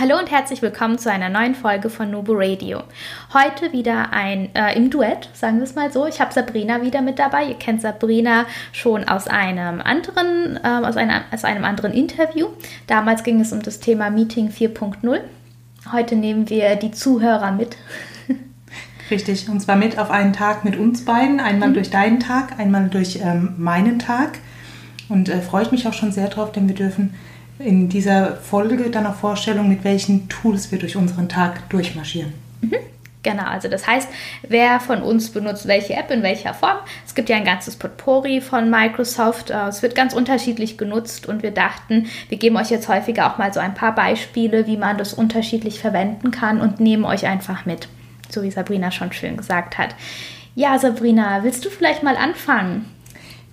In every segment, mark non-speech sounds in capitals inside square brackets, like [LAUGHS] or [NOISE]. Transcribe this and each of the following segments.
Hallo und herzlich willkommen zu einer neuen Folge von Nobu Radio. Heute wieder ein äh, im Duett, sagen wir es mal so. Ich habe Sabrina wieder mit dabei. Ihr kennt Sabrina schon aus einem anderen, äh, aus, einer, aus einem anderen Interview. Damals ging es um das Thema Meeting 4.0. Heute nehmen wir die Zuhörer mit. [LAUGHS] Richtig, und zwar mit auf einen Tag mit uns beiden. Einmal mhm. durch deinen Tag, einmal durch ähm, meinen Tag. Und äh, freue ich mich auch schon sehr drauf, denn wir dürfen in dieser Folge dann auch Vorstellung, mit welchen Tools wir durch unseren Tag durchmarschieren. Mhm. Genau, also das heißt, wer von uns benutzt welche App in welcher Form. Es gibt ja ein ganzes Potpourri von Microsoft. Äh, es wird ganz unterschiedlich genutzt und wir dachten, wir geben euch jetzt häufiger auch mal so ein paar Beispiele, wie man das unterschiedlich verwenden kann und nehmen euch einfach mit, so wie Sabrina schon schön gesagt hat. Ja, Sabrina, willst du vielleicht mal anfangen?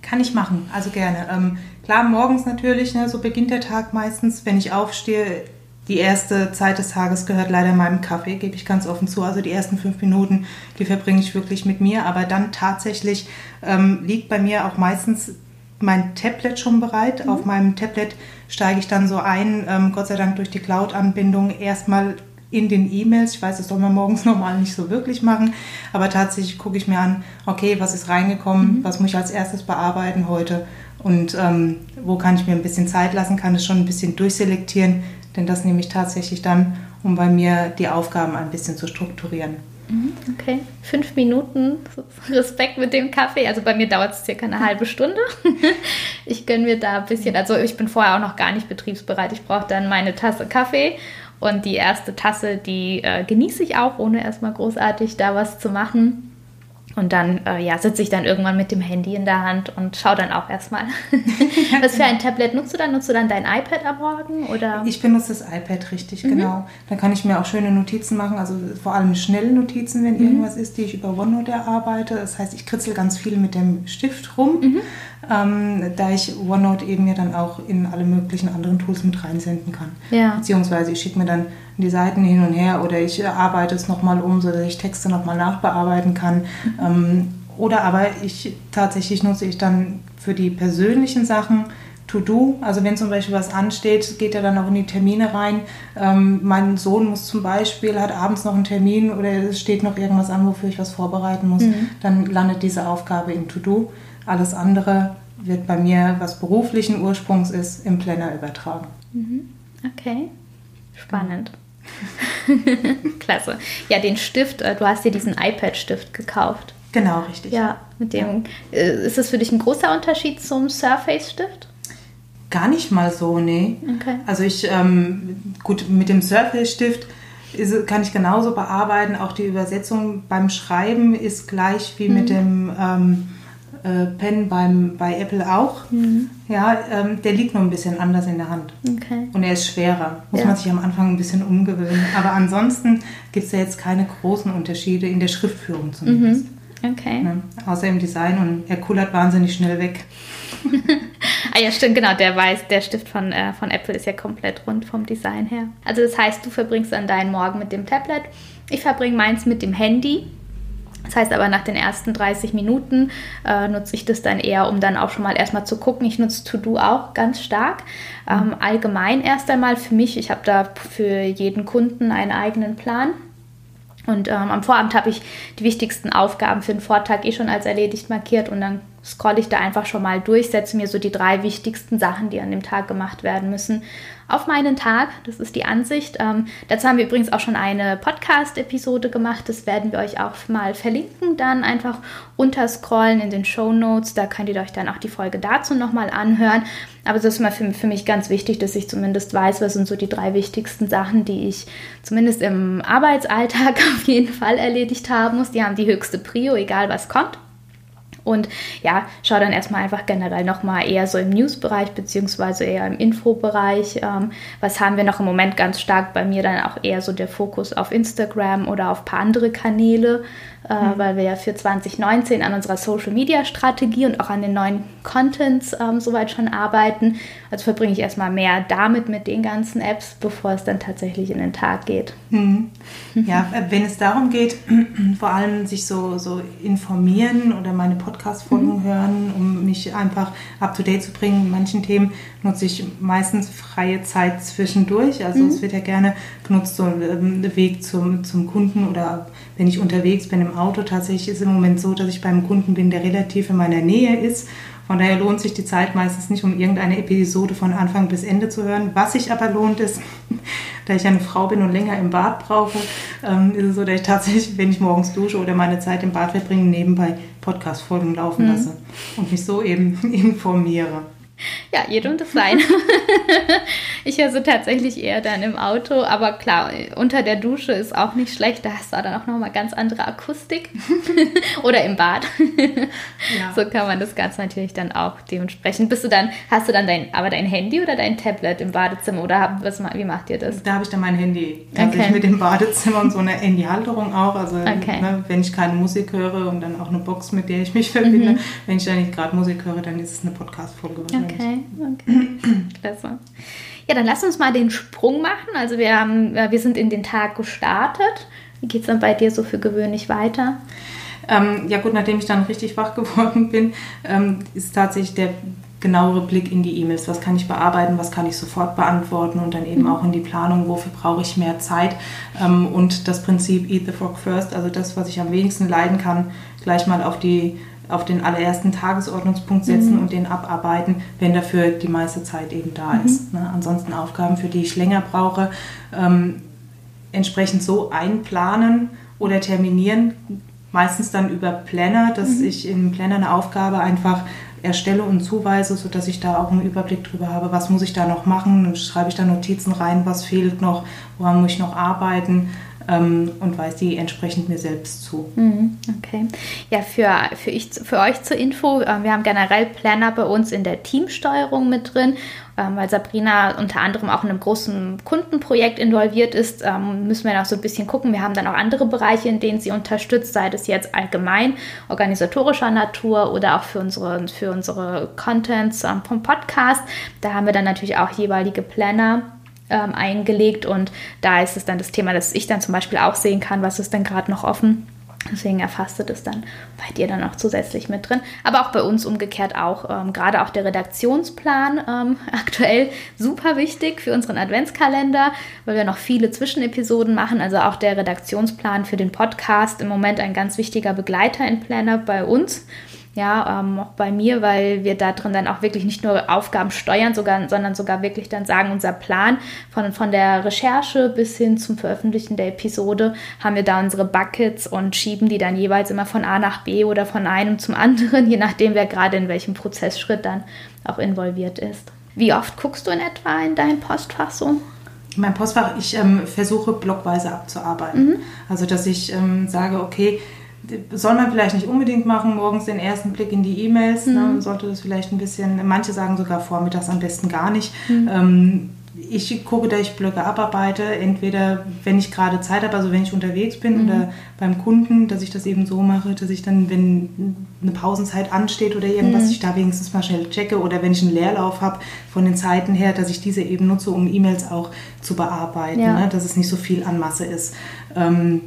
Kann ich machen, also gerne. Ähm, Klar, morgens natürlich, ne, so beginnt der Tag meistens. Wenn ich aufstehe, die erste Zeit des Tages gehört leider meinem Kaffee, gebe ich ganz offen zu. Also die ersten fünf Minuten, die verbringe ich wirklich mit mir. Aber dann tatsächlich ähm, liegt bei mir auch meistens mein Tablet schon bereit. Mhm. Auf meinem Tablet steige ich dann so ein, ähm, Gott sei Dank durch die Cloud-Anbindung, erstmal in den E-Mails. Ich weiß, das soll man morgens [LAUGHS] normal nicht so wirklich machen, aber tatsächlich gucke ich mir an, okay, was ist reingekommen, mhm. was muss ich als erstes bearbeiten heute und ähm, wo kann ich mir ein bisschen Zeit lassen, kann es schon ein bisschen durchselektieren, denn das nehme ich tatsächlich dann, um bei mir die Aufgaben ein bisschen zu strukturieren. Mhm, okay, fünf Minuten Respekt mit dem Kaffee. Also bei mir dauert es circa eine halbe Stunde. [LAUGHS] Ich gönne mir da ein bisschen, also ich bin vorher auch noch gar nicht betriebsbereit. Ich brauche dann meine Tasse Kaffee und die erste Tasse, die äh, genieße ich auch, ohne erstmal großartig da was zu machen. Und dann äh, ja, sitze ich dann irgendwann mit dem Handy in der Hand und schaue dann auch erstmal. [LAUGHS] Was für ein Tablet nutzt du dann? Nutzt du dann dein iPad am Morgen? Oder? Ich benutze das iPad richtig, mhm. genau. Dann kann ich mir auch schöne Notizen machen, also vor allem schnelle Notizen, wenn mhm. irgendwas ist, die ich über OneNote erarbeite. Das heißt, ich kritzel ganz viel mit dem Stift rum. Mhm ähm, da ich OneNote eben ja dann auch in alle möglichen anderen Tools mit reinsenden kann. Ja. Beziehungsweise ich schicke mir dann die Seiten hin und her oder ich arbeite es nochmal um, sodass ich Texte nochmal nachbearbeiten kann. Mhm. Ähm, oder aber ich tatsächlich nutze ich dann für die persönlichen Sachen To-Do. Also wenn zum Beispiel was ansteht, geht er dann auch in die Termine rein. Ähm, mein Sohn muss zum Beispiel, hat abends noch einen Termin oder es steht noch irgendwas an, wofür ich was vorbereiten muss. Mhm. Dann landet diese Aufgabe im To-Do. Alles andere wird bei mir, was beruflichen Ursprungs ist, im Planner übertragen. Mhm. Okay, spannend. [LAUGHS] Klasse. Ja, den Stift, äh, du hast dir diesen iPad-Stift gekauft. Genau, richtig. Ja, mit dem. Ja. Äh, ist das für dich ein großer Unterschied zum Surface-Stift? Gar nicht mal so, nee. Okay. Also ich, ähm, gut, mit dem Surface-Stift kann ich genauso bearbeiten. Auch die Übersetzung beim Schreiben ist gleich wie mhm. mit dem ähm, äh, Pen beim, bei Apple auch. Mhm. Ja, ähm, der liegt nur ein bisschen anders in der Hand. Okay. Und er ist schwerer. Muss ja. man sich am Anfang ein bisschen umgewöhnen. Aber ansonsten gibt es ja jetzt keine großen Unterschiede in der Schriftführung zumindest. Mhm. Okay. Ne? Außer im Design und er kullert wahnsinnig schnell weg. Ah ja, stimmt, genau. Der weiß, der Stift von, äh, von Apple ist ja komplett rund vom Design her. Also das heißt, du verbringst dann deinen Morgen mit dem Tablet. Ich verbringe meins mit dem Handy. Das heißt aber, nach den ersten 30 Minuten äh, nutze ich das dann eher, um dann auch schon mal erstmal zu gucken. Ich nutze To-Do auch ganz stark. Ähm, allgemein erst einmal für mich, ich habe da für jeden Kunden einen eigenen Plan. Und ähm, am Vorabend habe ich die wichtigsten Aufgaben für den Vortag eh schon als erledigt markiert und dann scrolle ich da einfach schon mal durch, setze mir so die drei wichtigsten Sachen, die an dem Tag gemacht werden müssen, auf meinen Tag. Das ist die Ansicht. Ähm, dazu haben wir übrigens auch schon eine Podcast-Episode gemacht. Das werden wir euch auch mal verlinken. Dann einfach unterscrollen in den Show Notes. Da könnt ihr euch dann auch die Folge dazu nochmal anhören. Aber das ist mal für, für mich ganz wichtig, dass ich zumindest weiß, was sind so die drei wichtigsten Sachen, die ich zumindest im Arbeitsalltag [LAUGHS] auf jeden Fall erledigt haben muss. Die haben die höchste Prio, egal was kommt. Und ja, schau dann erstmal einfach generell nochmal eher so im News-Bereich beziehungsweise eher im Info-Bereich. Ähm, was haben wir noch im Moment ganz stark bei mir dann auch eher so der Fokus auf Instagram oder auf ein paar andere Kanäle mhm. weil wir ja für 2019 an unserer Social Media Strategie und auch an den neuen Contents ähm, soweit schon arbeiten. Also verbringe ich erstmal mehr damit mit den ganzen Apps, bevor es dann tatsächlich in den Tag geht. Mhm. Ja, äh, wenn es darum geht, [CLEARS THROAT] vor allem sich so, so informieren oder meine Podcast-Folgen mhm. hören, um mich einfach up to date zu bringen in manchen Themen, nutze ich meistens freie Zeit zwischendurch. Also mhm. es wird ja gerne genutzt, so ein ähm, Weg zum, zum Kunden oder wenn ich unterwegs bin im Auto. Tatsächlich ist es im Moment so, dass ich beim Kunden bin, der relativ in meiner Nähe ist. Von daher lohnt sich die Zeit meistens nicht, um irgendeine Episode von Anfang bis Ende zu hören. Was sich aber lohnt, ist, [LAUGHS] da ich eine Frau bin und länger im Bad brauche, ähm, ist es so, dass ich tatsächlich, [LAUGHS] wenn ich morgens dusche oder meine Zeit im Bad verbringe, nebenbei Podcast-Folgen laufen mhm. lasse und mich so eben [LAUGHS] informiere. [LAUGHS] Ja, jedem das sein. [LAUGHS] ich höre so tatsächlich eher dann im Auto, aber klar, unter der Dusche ist auch nicht schlecht, da hast du dann auch nochmal ganz andere Akustik. [LAUGHS] Oder im Bad. ja. So kann man das Ganze natürlich dann auch dementsprechend. Bist du dann, hast du dann dein, aber dein Handy oder dein Tablet im Badezimmer oder was, wie macht ihr das? Da habe ich dann mein Handy. Also okay. ich mit dem Badezimmer und so eine Handyhalterung auch. Also okay. ne, wenn ich keine Musik höre und dann auch eine Box, mit der ich mich verbinde, mhm. wenn ich da nicht gerade Musik höre, dann ist es eine Podcast-Folge. Okay, okay. [CLEARS THROAT] Klasse. Ja, dann lass uns mal den Sprung machen. Also wir, haben, äh, wir sind in den Tag gestartet. Wie geht es dann bei dir so für gewöhnlich weiter? Ähm, ja gut, nachdem ich dann richtig wach [LAUGHS] geworden bin, ähm, ist tatsächlich der genauere Blick in die E-Mails. Was kann ich bearbeiten, was kann ich sofort beantworten und dann eben mhm. auch in die Planung, wofür brauche ich mehr Zeit. Ähm, und das Prinzip Eat the Frog First, also das, was ich am wenigsten leiden kann, gleich mal auf die auf den allerersten Tagesordnungspunkt setzen mhm. und den abarbeiten, wenn dafür die meiste Zeit eben da mhm. ist. Ne? Ansonsten Aufgaben, für die ich länger brauche, ähm, entsprechend so einplanen oder terminieren, meistens dann über Planner, dass mhm. ich im Planner eine Aufgabe einfach erstelle und zuweise, sodass ich da auch einen Überblick drüber habe, was muss ich da noch machen, dann schreibe ich da Notizen rein, was fehlt noch, woran muss ich noch arbeiten ähm, und weise die entsprechend mir selbst zu. Mhm, okay. Ja, für, für, ich, für euch zur Info, äh, wir haben generell Planner bei uns in der Teamsteuerung mit drin ähm, weil Sabrina unter anderem auch in einem großen Kundenprojekt involviert ist, ähm, müssen wir noch so ein bisschen gucken. Wir haben dann auch andere Bereiche, in denen sie unterstützt, sei das jetzt allgemein organisatorischer Natur oder auch für unsere, für unsere Contents ähm, vom Podcast. Da haben wir dann natürlich auch jeweilige Planner ähm, eingelegt und da ist es dann das Thema, dass ich dann zum Beispiel auch sehen kann, was ist denn gerade noch offen Deswegen erfasst du das dann bei dir dann auch zusätzlich mit drin. Aber auch bei uns umgekehrt auch. Ähm, gerade auch der Redaktionsplan ähm, [LAUGHS] aktuell super wichtig für unseren Adventskalender, weil wir noch viele Zwischenepisoden machen. Also auch der Redaktionsplan für den Podcast im Moment ein ganz wichtiger Begleiter in Planner bei uns ja, ähm, auch bei mir, weil wir da drin dann auch wirklich nicht nur Aufgaben steuern, sogar, sondern sogar wirklich dann sagen, unser Plan von, von der Recherche bis hin zum Veröffentlichen der Episode haben wir da unsere Buckets und schieben die dann jeweils immer von A nach B oder von einem zum anderen, [LAUGHS] je nachdem, wer gerade in welchem Prozessschritt dann auch involviert ist. Wie oft guckst du in etwa in dein Postfach so? Mein Postfach, ich ähm, versuche blockweise abzuarbeiten. Mhm. Also, dass ich ähm, sage, okay, soll man vielleicht nicht unbedingt machen, morgens den ersten Blick in die E-Mails. Ne? Mhm. Ne? Sollte das vielleicht ein bisschen, manche sagen sogar vormittags am besten gar nicht. Mhm. Ähm, ich gucke, dass ich Blöcke abarbeite, entweder wenn ich gerade Zeit habe, also wenn ich unterwegs bin mhm. oder beim Kunden, dass ich das eben so mache, dass ich dann, wenn eine Pausenzeit ansteht oder irgendwas, mhm. ich da wenigstens mal schnell checke oder wenn ich einen Leerlauf habe von den Zeiten her, dass ich diese eben nutze, um E-Mails auch zu bearbeiten, ja. ne? dass es nicht so viel an Masse ist. Ähm,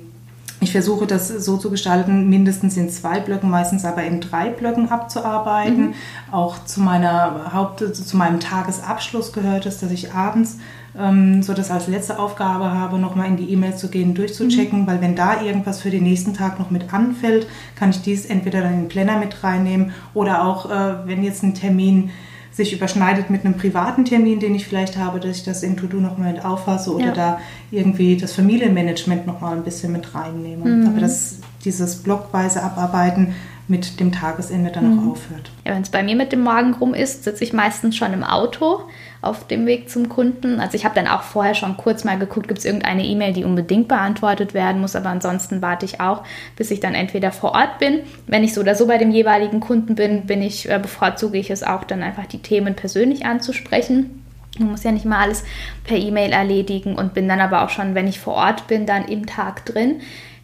ich versuche das so zu gestalten, mindestens in zwei Blöcken, meistens aber in drei Blöcken abzuarbeiten. Mhm. Auch zu meiner Haupt, zu meinem Tagesabschluss gehört es, dass ich abends ähm, so das als letzte Aufgabe habe, nochmal in die E-Mails zu gehen, durchzuchecken, mhm. weil wenn da irgendwas für den nächsten Tag noch mit anfällt, kann ich dies entweder dann in den Planner mit reinnehmen oder auch, äh, wenn jetzt ein Termin sich überschneidet mit einem privaten Termin, den ich vielleicht habe, dass ich das in To-Do nochmal mit auffasse oder ja. da irgendwie das Familienmanagement nochmal ein bisschen mit reinnehme. Mhm. Aber das, dieses blockweise Abarbeiten mit dem Tagesende dann auch aufhört. Ja, wenn es bei mir mit dem Morgen rum ist, sitze ich meistens schon im Auto auf dem Weg zum Kunden. Also ich habe dann auch vorher schon kurz mal geguckt, gibt es irgendeine E-Mail, die unbedingt beantwortet werden muss, aber ansonsten warte ich auch, bis ich dann entweder vor Ort bin. Wenn ich so oder so bei dem jeweiligen Kunden bin, bin ich, äh, bevorzuge ich es auch dann einfach die Themen persönlich anzusprechen. Man muss ja nicht mal alles per E-Mail erledigen und bin dann aber auch schon, wenn ich vor Ort bin, dann im Tag drin.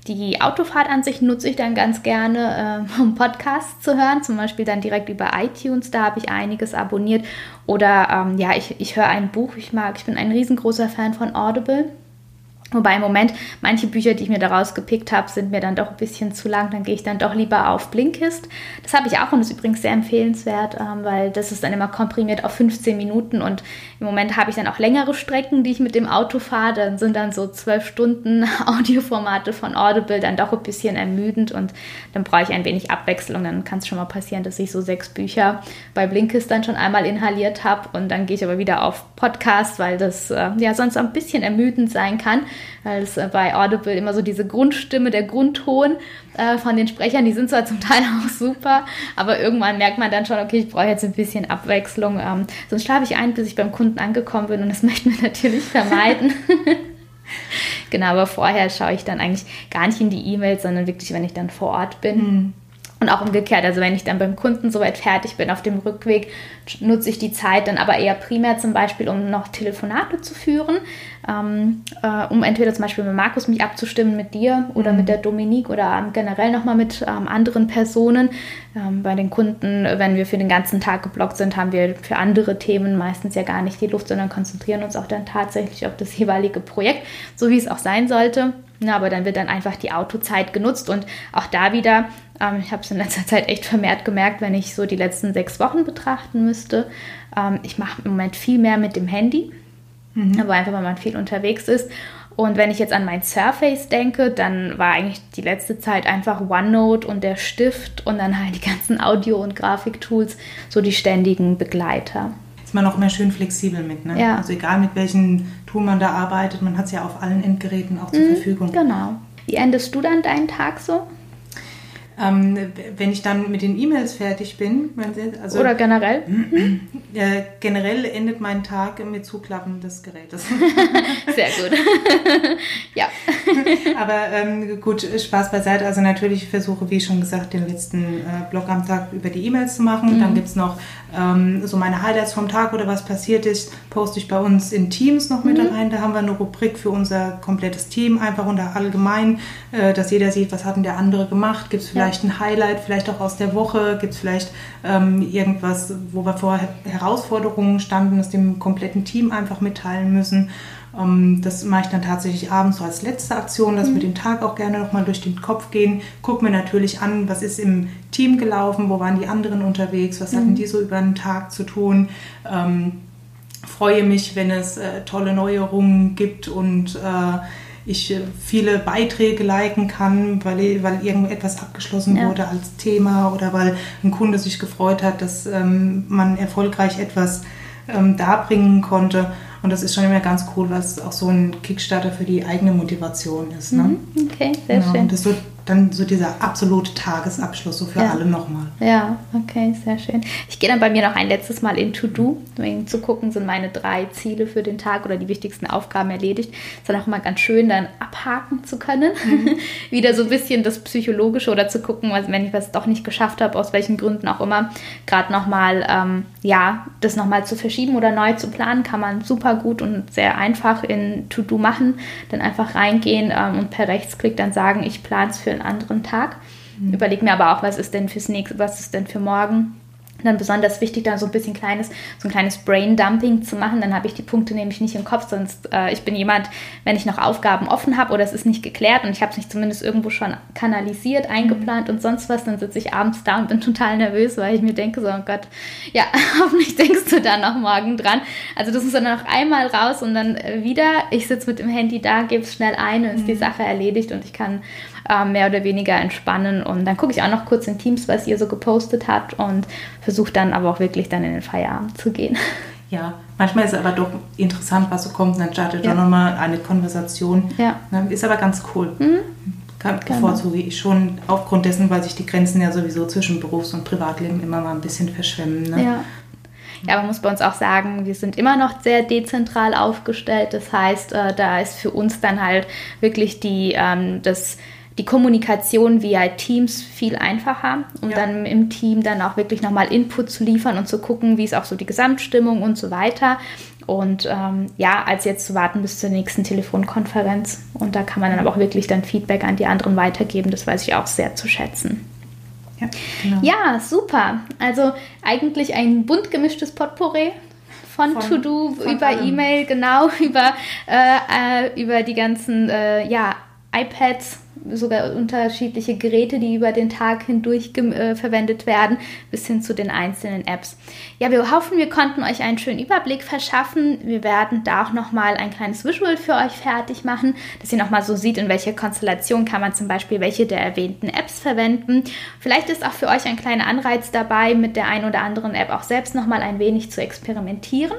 Die Autofahrt an sich nutze ich dann ganz gerne, äh, um Podcasts zu hören, zum Beispiel dann direkt über iTunes, da habe ich einiges abonniert. Oder ähm, ja, ich, ich höre ein Buch, ich mag, ich bin ein riesengroßer Fan von Audible. Wobei im Moment manche Bücher, die ich mir daraus gepickt habe, sind mir dann doch ein bisschen zu lang. Dann gehe ich dann doch lieber auf Blinkist. Das habe ich auch und ist übrigens sehr empfehlenswert, ähm, weil das ist dann immer komprimiert auf 15 Minuten und im Moment habe ich dann auch längere Strecken, die ich mit dem Auto fahre. Dann sind dann so zwölf Stunden [LAUGHS] Audioformate von Audible dann doch ein bisschen ermüdend und dann brauche ich ein wenig Abwechslung. Dann kann es schon mal passieren, dass ich so sechs Bücher bei Blinkist dann schon einmal inhaliert habe und dann gehe ich aber wieder auf Podcast, weil das äh, ja sonst ein bisschen ermüdend sein kann weil es äh, bei Audible immer so diese Grundstimme, der Grundton äh, von den Sprechern, die sind zwar zum Teil [LAUGHS] auch super, aber irgendwann merkt man dann schon, okay, ich brauche jetzt ein bisschen Abwechslung. Ähm, sonst schlafe ich ein, bis ich beim Kunden angekommen bin und das [LAUGHS] möchten wir natürlich vermeiden. [LAUGHS] genau, aber vorher schaue ich dann eigentlich gar nicht in die E-Mails, sondern wirklich, wenn ich dann vor Ort bin. Mhm. Und auch umgekehrt, also wenn ich dann beim Kunden soweit fertig bin auf dem Rückweg, nutze ich die Zeit dann aber eher primär zum Beispiel, um noch Telefonate zu führen, ähm, äh, um entweder zum Beispiel mit Markus mich abzustimmen mit dir oder mhm. mit der Dominique oder ähm, generell nochmal mit ähm, anderen Personen. Ähm, bei den Kunden, wenn wir für den ganzen Tag geblockt sind, haben wir für andere Themen meistens ja gar nicht die Luft, sondern konzentrieren uns auch dann tatsächlich auf das [LAUGHS] jeweilige Projekt, so wie es auch sein sollte. Na, aber dann wird dann einfach die Autozeit genutzt und auch da wieder ähm, ich habe es in letzter [LAUGHS] Zeit echt vermehrt gemerkt, wenn ich so die letzten sechs Wochen betrachten müsste. Ähm, ich mache im Moment viel mehr mit dem Handy, mhm. aber einfach, weil man viel unterwegs ist. Und wenn ich jetzt an mein Surface denke, dann war eigentlich die letzte Zeit einfach OneNote und der Stift und dann halt die ganzen Audio- und Grafiktools so die ständigen Begleiter. Ist man auch mehr schön flexibel mit, ne? Ja. Also egal mit welchem Tool man da arbeitet, man hat es ja auf allen Endgeräten auch zur mhm, Verfügung. Genau. Wie endest du dann deinen Tag so? Ähm, wenn ich dann mit den E-Mails fertig bin. Also, Oder generell? [CLEARS THROAT] Äh, generell endet mein Tag mit Zuklappen des Gerätes. [LAUGHS] Sehr gut. [LAUGHS] ja. Aber ähm, gut, Spaß beiseite. Also natürlich versuche, wie schon gesagt, den letzten äh, Blog am Tag über die E-Mails zu machen. Mhm. Dann gibt es noch ähm, so meine Highlights vom Tag oder was passiert ist, poste ich bei uns in Teams noch mit mhm. rein. Da haben wir eine Rubrik für unser komplettes Team, einfach unter allgemein, äh, dass jeder sieht, was hat denn der andere gemacht. Gibt es vielleicht vielleicht ein Highlight, vielleicht auch aus der Woche? Gibt es vielleicht ähm, irgendwas, wo wir vor Herausforderungen standen, das dem kompletten Team einfach mitteilen müssen? Ähm, das mache ich dann tatsächlich abends so als letzte Aktion, dass mhm. wir den Tag auch gerne nochmal durch den Kopf gehen. Gucken mir natürlich an, was ist im Team gelaufen, wo waren die anderen unterwegs, was mhm. hatten die so über den Tag zu tun. Ähm, freue mich, wenn es äh, tolle Neuerungen gibt und äh, ich äh, viele Beiträge liken kann, weil, weil irgendetwas abgeschlossen ja. wurde als Thema oder weil ein Kunde sich gefreut hat, dass ähm, man erfolgreich etwas ähm, darbringen konnte. Und das ist schon immer ganz cool, was auch so ein Kickstarter für die eigene Motivation ist. Ne? Mhm, okay, sehr genau. schön. Und das wird dann so dieser absolute Tagesabschluss so für ja. alle nochmal. Ja, okay, sehr schön. Ich gehe dann bei mir noch ein letztes Mal in To-Do, um zu gucken, sind meine drei Ziele für den Tag oder die wichtigsten Aufgaben erledigt. Ist dann auch immer ganz schön, dann abhaken zu können. Mhm. [LAUGHS] Wieder so ein bisschen das Psychologische oder zu gucken, wenn ich was doch nicht geschafft habe, aus welchen Gründen auch immer, gerade nochmal, ähm, ja, das nochmal zu verschieben oder neu zu planen, kann man super gut und sehr einfach in To-Do machen. Dann einfach reingehen ähm, und per Rechtsklick dann sagen, ich plane es für einen anderen Tag. Mhm. Überlege mir aber auch, was ist denn fürs nächste, was ist denn für morgen dann besonders wichtig, da so ein bisschen kleines, so ein kleines Brain-Dumping zu machen. Dann habe ich die Punkte nämlich nicht im Kopf, sonst äh, ich bin jemand, wenn ich noch Aufgaben offen habe oder es ist nicht geklärt und ich habe es nicht zumindest irgendwo schon kanalisiert, mhm. eingeplant und sonst was, dann sitze ich abends da und bin total nervös, weil ich mir denke, so, oh Gott, ja, [LAUGHS] hoffentlich denkst du da noch morgen dran. Also das ist dann noch einmal raus und dann wieder, ich sitze mit dem Handy da, gebe es schnell ein und ist die mhm. Sache erledigt und ich kann äh, mehr oder weniger entspannen und dann gucke ich auch noch kurz in Teams, was ihr so gepostet habt und versuche dann aber auch wirklich dann in den Feierabend zu gehen. [LAUGHS] Ja, manchmal ist es aber doch interessant, was so kommt und dann startet ja. doch nochmal eine Konversation. Ja. Ne, ist aber ganz cool. Mhm. kann, genau. bevorzuge ich schon aufgrund dessen, weil sich die Grenzen ja sowieso zwischen Berufs- und Privatleben immer mal ein bisschen verschwimmen. Ne? Ja. Ja, man muss bei uns auch sagen, wir sind immer noch sehr dezentral aufgestellt. Das heißt, äh, da ist für uns dann halt wirklich die, ähm, das, die Kommunikation via Teams viel einfacher, um ja. dann im Team dann auch wirklich nochmal Input zu liefern und zu gucken, wie ist auch so die Gesamtstimmung und so weiter. Und ähm, ja, als jetzt zu warten bis zur nächsten Telefonkonferenz. Und da kann man dann aber auch wirklich dann Feedback an die anderen weitergeben. Das weiß ich auch sehr zu schätzen. Ja, genau. ja, super. Also eigentlich ein bunt gemischtes Potpourri von, von To-Do über E-Mail, genau, [LAUGHS] über, äh, äh, über die ganzen äh, ja, iPads sogar unterschiedliche Geräte, die über den Tag hindurch äh, verwendet werden, bis hin zu den einzelnen Apps. Ja, wir hoffen, wir konnten euch einen schönen Überblick verschaffen. Wir werden da auch nochmal ein kleines Visual für euch fertig machen, dass ihr nochmal so sieht, in welcher Konstellation kann man zum Beispiel welche der erwähnten Apps verwenden. Vielleicht ist auch für euch ein kleiner Anreiz dabei, mit der einen oder anderen App auch selbst nochmal ein wenig zu experimentieren.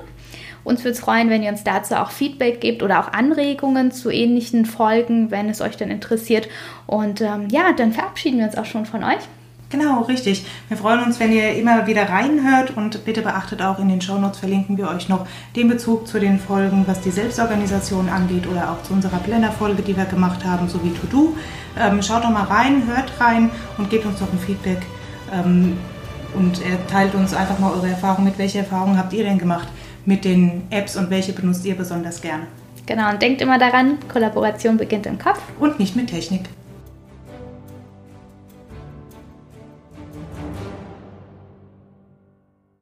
Uns würde es freuen, wenn ihr uns dazu auch Feedback gebt oder auch Anregungen zu ähnlichen Folgen, wenn es euch dann interessiert. Und ähm, ja, dann verabschieden wir uns auch schon von euch. Genau, richtig. Wir freuen uns, wenn ihr immer wieder reinhört und bitte beachtet auch in den Shownotes verlinken wir euch noch den Bezug zu den Folgen, was die Selbstorganisation angeht oder auch zu unserer Blender-Folge, die wir gemacht haben, sowie To-Do. Ähm, schaut doch mal rein, hört rein und gebt uns doch ein Feedback ähm, und teilt uns einfach mal eure Erfahrungen mit. Welche Erfahrungen habt ihr denn gemacht mit den Apps und welche benutzt ihr besonders gerne. Genau, und denkt immer daran, Kollaboration beginnt im Kopf. Und nicht mit Technik.